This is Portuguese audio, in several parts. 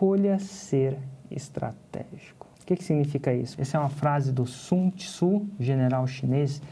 escolha ser estratégico. O que, que significa isso? Essa é uma frase do Sun Tzu, general chinês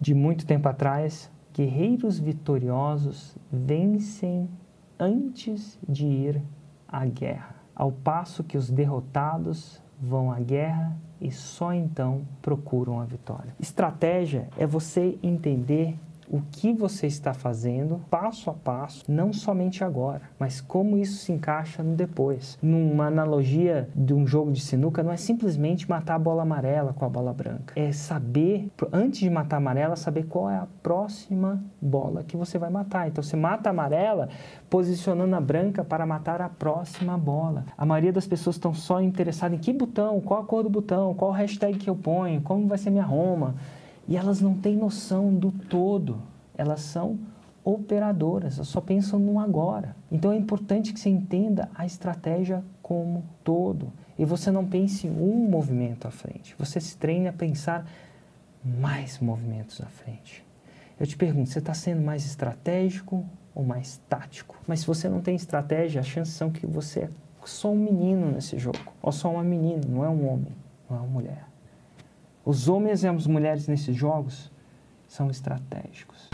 de muito tempo atrás. Guerreiros vitoriosos vencem antes de ir à guerra, ao passo que os derrotados vão à guerra e só então procuram a vitória. Estratégia é você entender o que você está fazendo passo a passo, não somente agora, mas como isso se encaixa no depois. Numa analogia de um jogo de sinuca, não é simplesmente matar a bola amarela com a bola branca. É saber, antes de matar a amarela, saber qual é a próxima bola que você vai matar. Então você mata a amarela posicionando a branca para matar a próxima bola. A maioria das pessoas estão só interessadas em que botão, qual a cor do botão, qual hashtag que eu ponho, como vai ser minha Roma e elas não têm noção do todo. Elas são operadoras, elas só pensam no agora. Então é importante que você entenda a estratégia como todo. E você não pense um movimento à frente. Você se treine a pensar mais movimentos à frente. Eu te pergunto, você está sendo mais estratégico ou mais tático? Mas se você não tem estratégia, as chances são que você é só um menino nesse jogo. Ou só uma menina, não é um homem, não é uma mulher. Os homens e as mulheres nesses jogos são estratégicos.